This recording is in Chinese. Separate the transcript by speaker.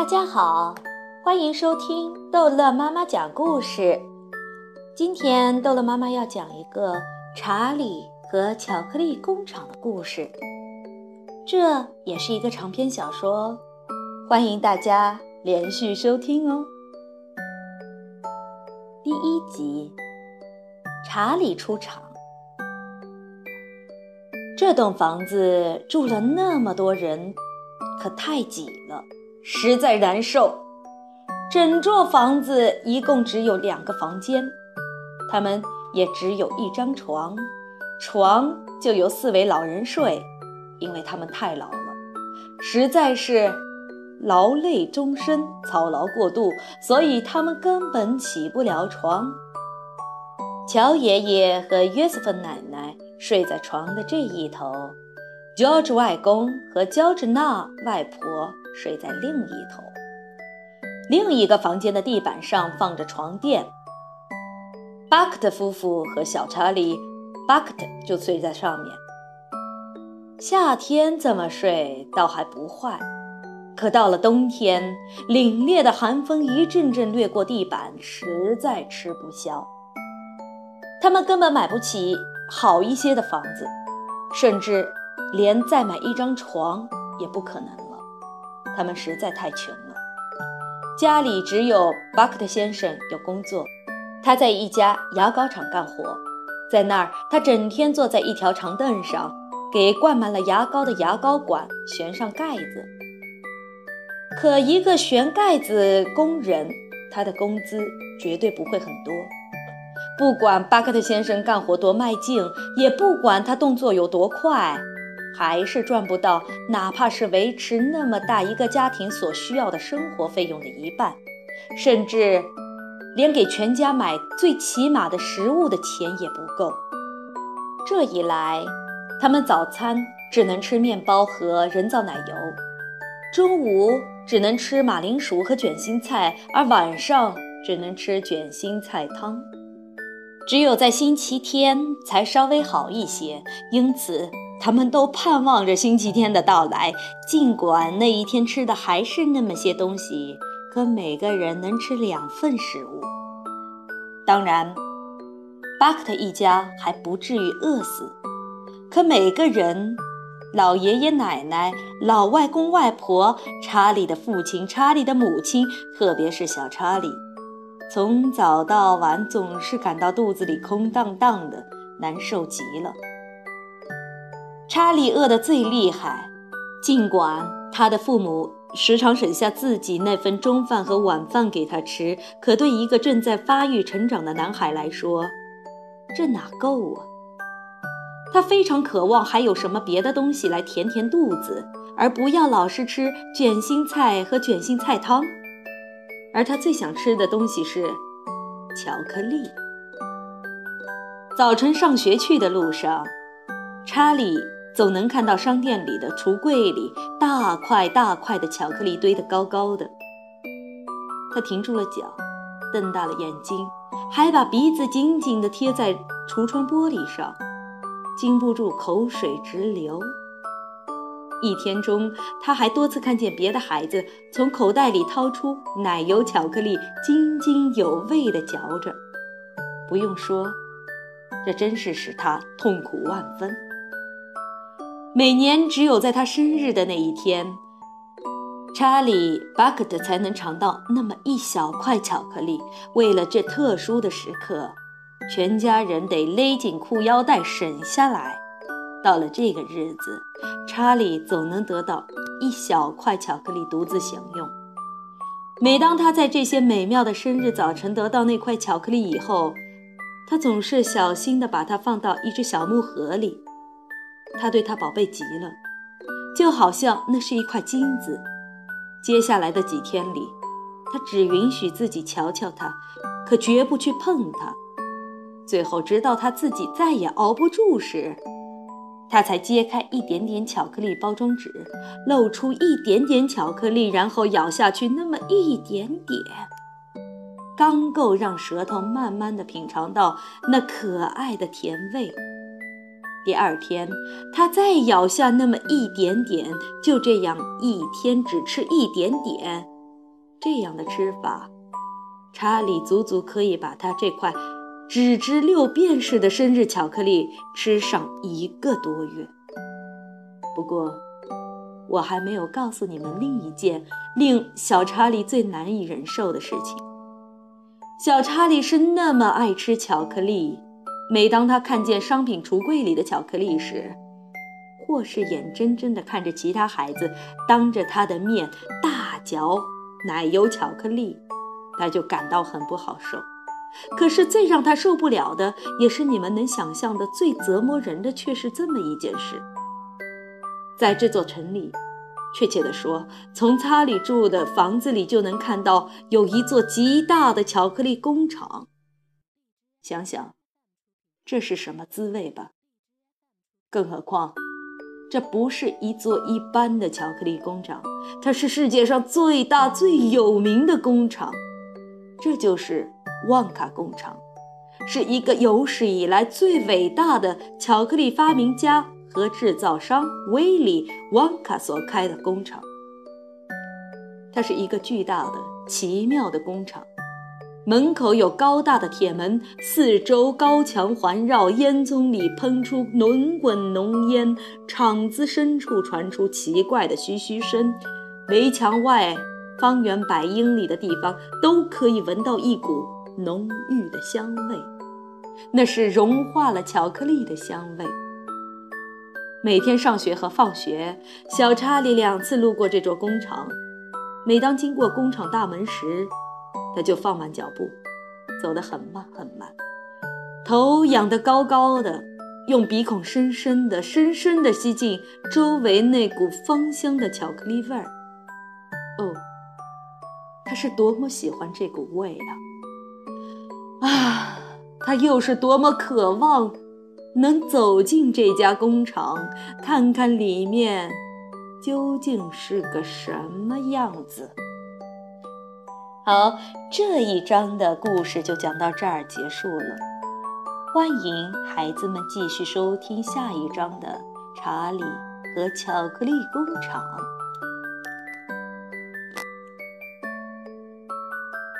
Speaker 1: 大家好，欢迎收听逗乐妈妈讲故事。今天逗乐妈妈要讲一个查理和巧克力工厂的故事，这也是一个长篇小说。欢迎大家连续收听哦。第一集，查理出场。这栋房子住了那么多人，可太挤了。实在难受。整座房子一共只有两个房间，他们也只有一张床，床就由四位老人睡，因为他们太老了，实在是劳累终身、操劳过度，所以他们根本起不了床。乔爷爷和约瑟芬奶奶睡在床的这一头。George 外公和乔治娜外婆睡在另一头，另一个房间的地板上放着床垫。巴克特夫妇和小查理，巴克特就睡在上面。夏天这么睡倒还不坏，可到了冬天，凛冽的寒风一阵阵掠过地板，实在吃不消。他们根本买不起好一些的房子，甚至。连再买一张床也不可能了，他们实在太穷了。家里只有巴克特先生有工作，他在一家牙膏厂干活，在那儿他整天坐在一条长凳上，给灌满了牙膏的牙膏管旋上盖子。可一个旋盖子工人，他的工资绝对不会很多。不管巴克特先生干活多卖劲，也不管他动作有多快。还是赚不到，哪怕是维持那么大一个家庭所需要的生活费用的一半，甚至连给全家买最起码的食物的钱也不够。这一来，他们早餐只能吃面包和人造奶油，中午只能吃马铃薯和卷心菜，而晚上只能吃卷心菜汤。只有在星期天才稍微好一些，因此。他们都盼望着星期天的到来，尽管那一天吃的还是那么些东西，可每个人能吃两份食物。当然，巴克特一家还不至于饿死，可每个人，老爷爷奶奶、老外公外婆、查理的父亲、查理的母亲，特别是小查理，从早到晚总是感到肚子里空荡荡的，难受极了。查理饿得最厉害，尽管他的父母时常省下自己那份中饭和晚饭给他吃，可对一个正在发育成长的男孩来说，这哪够啊？他非常渴望还有什么别的东西来填填肚子，而不要老是吃卷心菜和卷心菜汤。而他最想吃的东西是巧克力。早晨上学去的路上，查理。总能看到商店里的橱柜里大块大块的巧克力堆得高高的。他停住了脚，瞪大了眼睛，还把鼻子紧紧地贴在橱窗玻璃上，禁不住口水直流。一天中，他还多次看见别的孩子从口袋里掏出奶油巧克力，津津有味地嚼着。不用说，这真是使他痛苦万分。每年只有在他生日的那一天，查理·巴克特才能尝到那么一小块巧克力。为了这特殊的时刻，全家人得勒紧裤腰带省下来。到了这个日子，查理总能得到一小块巧克力独自享用。每当他在这些美妙的生日早晨得到那块巧克力以后，他总是小心地把它放到一只小木盒里。他对他宝贝极了，就好像那是一块金子。接下来的几天里，他只允许自己瞧瞧它，可绝不去碰它。最后，直到他自己再也熬不住时，他才揭开一点点巧克力包装纸，露出一点点巧克力，然后咬下去那么一点点，刚够让舌头慢慢的品尝到那可爱的甜味。第二天，他再咬下那么一点点，就这样一天只吃一点点，这样的吃法，查理足足可以把他这块只值六便士的生日巧克力吃上一个多月。不过，我还没有告诉你们另一件令小查理最难以忍受的事情。小查理是那么爱吃巧克力，每当他看见商品橱柜里的巧克力时，或是眼睁睁地看着其他孩子当着他的面大嚼奶油巧克力，他就感到很不好受。可是最让他受不了的，也是你们能想象的最折磨人的，却是这么一件事。在这座城里，确切地说，从查理住的房子里就能看到有一座极大的巧克力工厂。想想，这是什么滋味吧？更何况，这不是一座一般的巧克力工厂，它是世界上最大最有名的工厂。这就是旺卡工厂，是一个有史以来最伟大的巧克力发明家。和制造商威利·旺卡所开的工厂，它是一个巨大的、奇妙的工厂。门口有高大的铁门，四周高墙环绕，烟囱里喷出浓滚浓烟，厂子深处传出奇怪的嘘嘘声。围墙外，方圆百英里的地方都可以闻到一股浓郁的香味，那是融化了巧克力的香味。每天上学和放学，小查理两次路过这座工厂。每当经过工厂大门时，他就放慢脚步，走得很慢很慢，头仰得高高的，用鼻孔深深的、深深的吸进周围那股芳香的巧克力味儿。哦，他是多么喜欢这股味啊！啊，他又是多么渴望！能走进这家工厂，看看里面究竟是个什么样子。好，这一章的故事就讲到这儿结束了。欢迎孩子们继续收听下一章的《查理和巧克力工厂》。